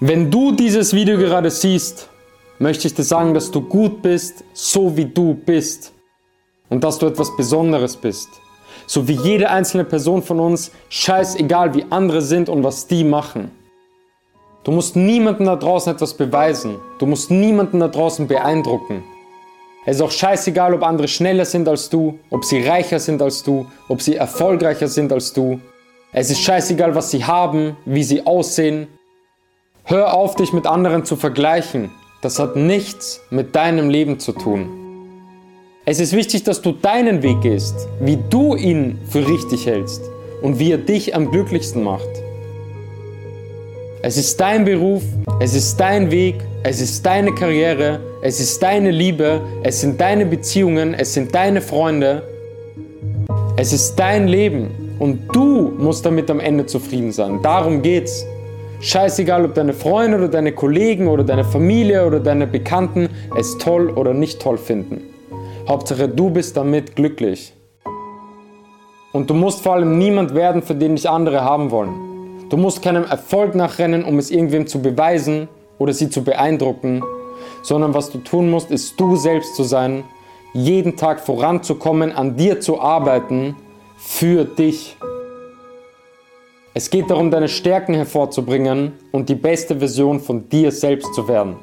Wenn du dieses Video gerade siehst, möchte ich dir sagen, dass du gut bist, so wie du bist. Und dass du etwas Besonderes bist. So wie jede einzelne Person von uns, scheißegal wie andere sind und was die machen. Du musst niemandem da draußen etwas beweisen. Du musst niemanden da draußen beeindrucken. Es ist auch scheißegal, ob andere schneller sind als du, ob sie reicher sind als du, ob sie erfolgreicher sind als du. Es ist scheißegal, was sie haben, wie sie aussehen, Hör auf, dich mit anderen zu vergleichen. Das hat nichts mit deinem Leben zu tun. Es ist wichtig, dass du deinen Weg gehst, wie du ihn für richtig hältst und wie er dich am glücklichsten macht. Es ist dein Beruf, es ist dein Weg, es ist deine Karriere, es ist deine Liebe, es sind deine Beziehungen, es sind deine Freunde. Es ist dein Leben und du musst damit am Ende zufrieden sein. Darum geht's. Scheißegal, ob deine Freunde oder deine Kollegen oder deine Familie oder deine Bekannten es toll oder nicht toll finden. Hauptsache, du bist damit glücklich. Und du musst vor allem niemand werden, für den dich andere haben wollen. Du musst keinem Erfolg nachrennen, um es irgendwem zu beweisen oder sie zu beeindrucken, sondern was du tun musst, ist du selbst zu sein, jeden Tag voranzukommen, an dir zu arbeiten, für dich. Es geht darum, deine Stärken hervorzubringen und die beste Version von dir selbst zu werden.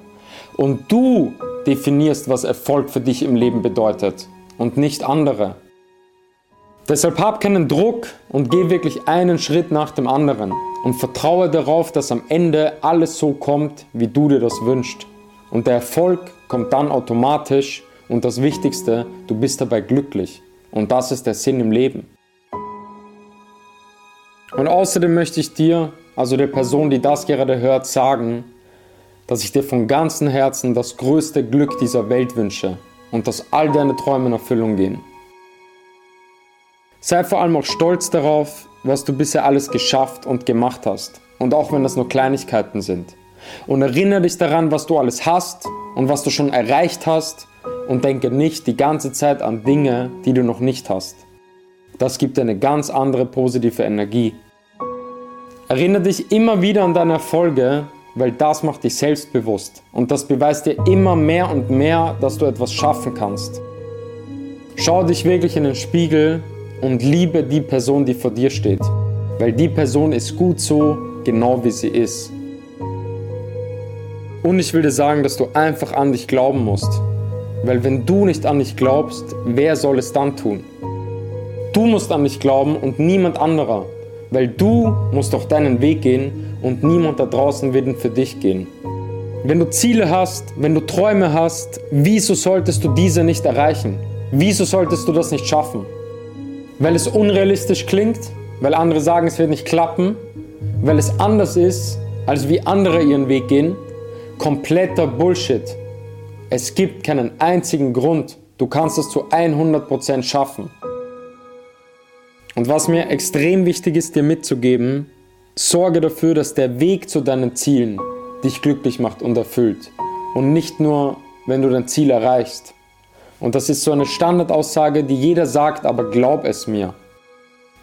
Und du definierst, was Erfolg für dich im Leben bedeutet und nicht andere. Deshalb hab keinen Druck und geh wirklich einen Schritt nach dem anderen und vertraue darauf, dass am Ende alles so kommt, wie du dir das wünschst. Und der Erfolg kommt dann automatisch und das Wichtigste, du bist dabei glücklich. Und das ist der Sinn im Leben. Und außerdem möchte ich dir, also der Person, die das gerade hört, sagen, dass ich dir von ganzem Herzen das größte Glück dieser Welt wünsche und dass all deine Träume in Erfüllung gehen. Sei vor allem auch stolz darauf, was du bisher alles geschafft und gemacht hast. Und auch wenn das nur Kleinigkeiten sind. Und erinnere dich daran, was du alles hast und was du schon erreicht hast. Und denke nicht die ganze Zeit an Dinge, die du noch nicht hast. Das gibt dir eine ganz andere positive Energie. Erinnere dich immer wieder an deine Erfolge, weil das macht dich selbstbewusst und das beweist dir immer mehr und mehr, dass du etwas schaffen kannst. Schau dich wirklich in den Spiegel und liebe die Person, die vor dir steht, weil die Person ist gut so, genau wie sie ist. Und ich will dir sagen, dass du einfach an dich glauben musst, weil wenn du nicht an dich glaubst, wer soll es dann tun? Du musst an dich glauben und niemand anderer. Weil du musst doch deinen Weg gehen und niemand da draußen wird für dich gehen. Wenn du Ziele hast, wenn du Träume hast, wieso solltest du diese nicht erreichen? Wieso solltest du das nicht schaffen? Weil es unrealistisch klingt, weil andere sagen, es wird nicht klappen, weil es anders ist, als wie andere ihren Weg gehen. Kompletter Bullshit. Es gibt keinen einzigen Grund. Du kannst es zu 100% schaffen. Und was mir extrem wichtig ist, dir mitzugeben, sorge dafür, dass der Weg zu deinen Zielen dich glücklich macht und erfüllt. Und nicht nur, wenn du dein Ziel erreichst. Und das ist so eine Standardaussage, die jeder sagt, aber glaub es mir.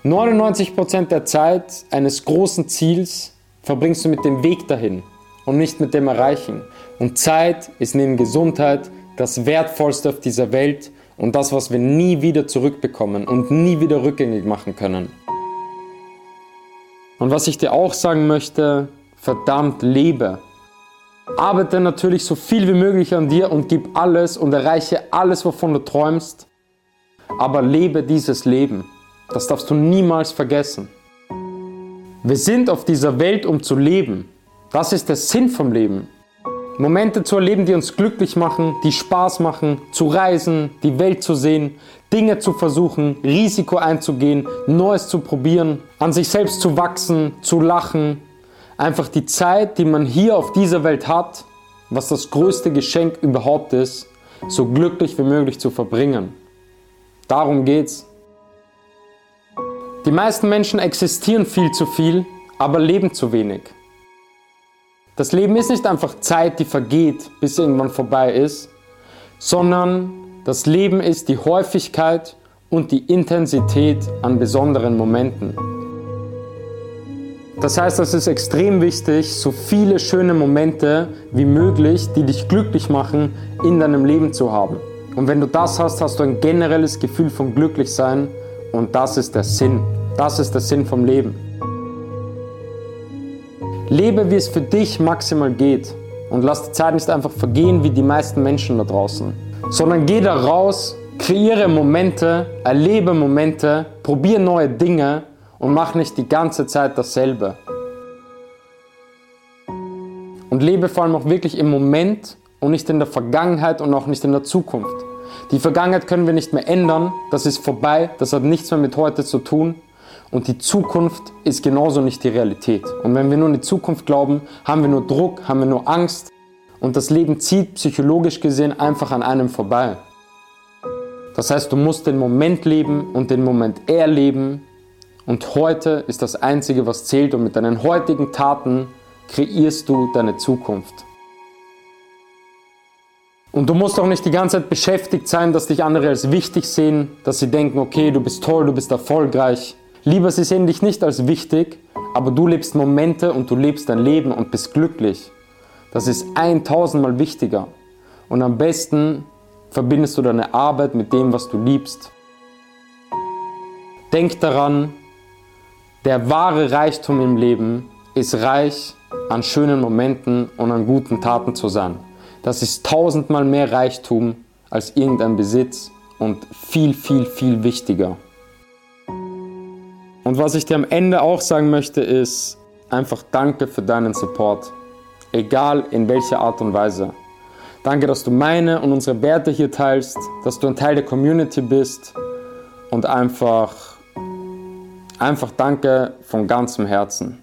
99% der Zeit eines großen Ziels verbringst du mit dem Weg dahin und nicht mit dem Erreichen. Und Zeit ist neben Gesundheit das Wertvollste auf dieser Welt und das, was wir nie wieder zurückbekommen und nie wieder rückgängig machen können. Und was ich dir auch sagen möchte, verdammt lebe. Arbeite natürlich so viel wie möglich an dir und gib alles und erreiche alles, wovon du träumst. Aber lebe dieses Leben. Das darfst du niemals vergessen. Wir sind auf dieser Welt, um zu leben. Das ist der Sinn vom Leben. Momente zu erleben, die uns glücklich machen, die Spaß machen, zu reisen, die Welt zu sehen, Dinge zu versuchen, Risiko einzugehen, Neues zu probieren, an sich selbst zu wachsen, zu lachen. Einfach die Zeit, die man hier auf dieser Welt hat, was das größte Geschenk überhaupt ist, so glücklich wie möglich zu verbringen. Darum geht's. Die meisten Menschen existieren viel zu viel, aber leben zu wenig. Das Leben ist nicht einfach Zeit, die vergeht, bis irgendwann vorbei ist, sondern das Leben ist die Häufigkeit und die Intensität an besonderen Momenten. Das heißt, es ist extrem wichtig, so viele schöne Momente wie möglich, die dich glücklich machen, in deinem Leben zu haben. Und wenn du das hast, hast du ein generelles Gefühl von Glücklichsein und das ist der Sinn. Das ist der Sinn vom Leben. Lebe, wie es für dich maximal geht und lass die Zeit nicht einfach vergehen wie die meisten Menschen da draußen, sondern geh da raus, kreiere Momente, erlebe Momente, probiere neue Dinge und mach nicht die ganze Zeit dasselbe. Und lebe vor allem auch wirklich im Moment und nicht in der Vergangenheit und auch nicht in der Zukunft. Die Vergangenheit können wir nicht mehr ändern, das ist vorbei, das hat nichts mehr mit heute zu tun. Und die Zukunft ist genauso nicht die Realität. Und wenn wir nur an die Zukunft glauben, haben wir nur Druck, haben wir nur Angst. Und das Leben zieht psychologisch gesehen einfach an einem vorbei. Das heißt, du musst den Moment leben und den Moment erleben. Und heute ist das Einzige, was zählt. Und mit deinen heutigen Taten kreierst du deine Zukunft. Und du musst auch nicht die ganze Zeit beschäftigt sein, dass dich andere als wichtig sehen, dass sie denken, okay, du bist toll, du bist erfolgreich. Lieber, sie sehen dich nicht als wichtig, aber du lebst Momente und du lebst dein Leben und bist glücklich. Das ist 1000 Mal wichtiger. Und am besten verbindest du deine Arbeit mit dem, was du liebst. Denk daran, der wahre Reichtum im Leben ist reich an schönen Momenten und an guten Taten zu sein. Das ist tausendmal mehr Reichtum als irgendein Besitz und viel, viel, viel wichtiger. Und was ich dir am Ende auch sagen möchte, ist einfach danke für deinen Support. Egal in welcher Art und Weise. Danke, dass du meine und unsere Werte hier teilst, dass du ein Teil der Community bist und einfach, einfach danke von ganzem Herzen.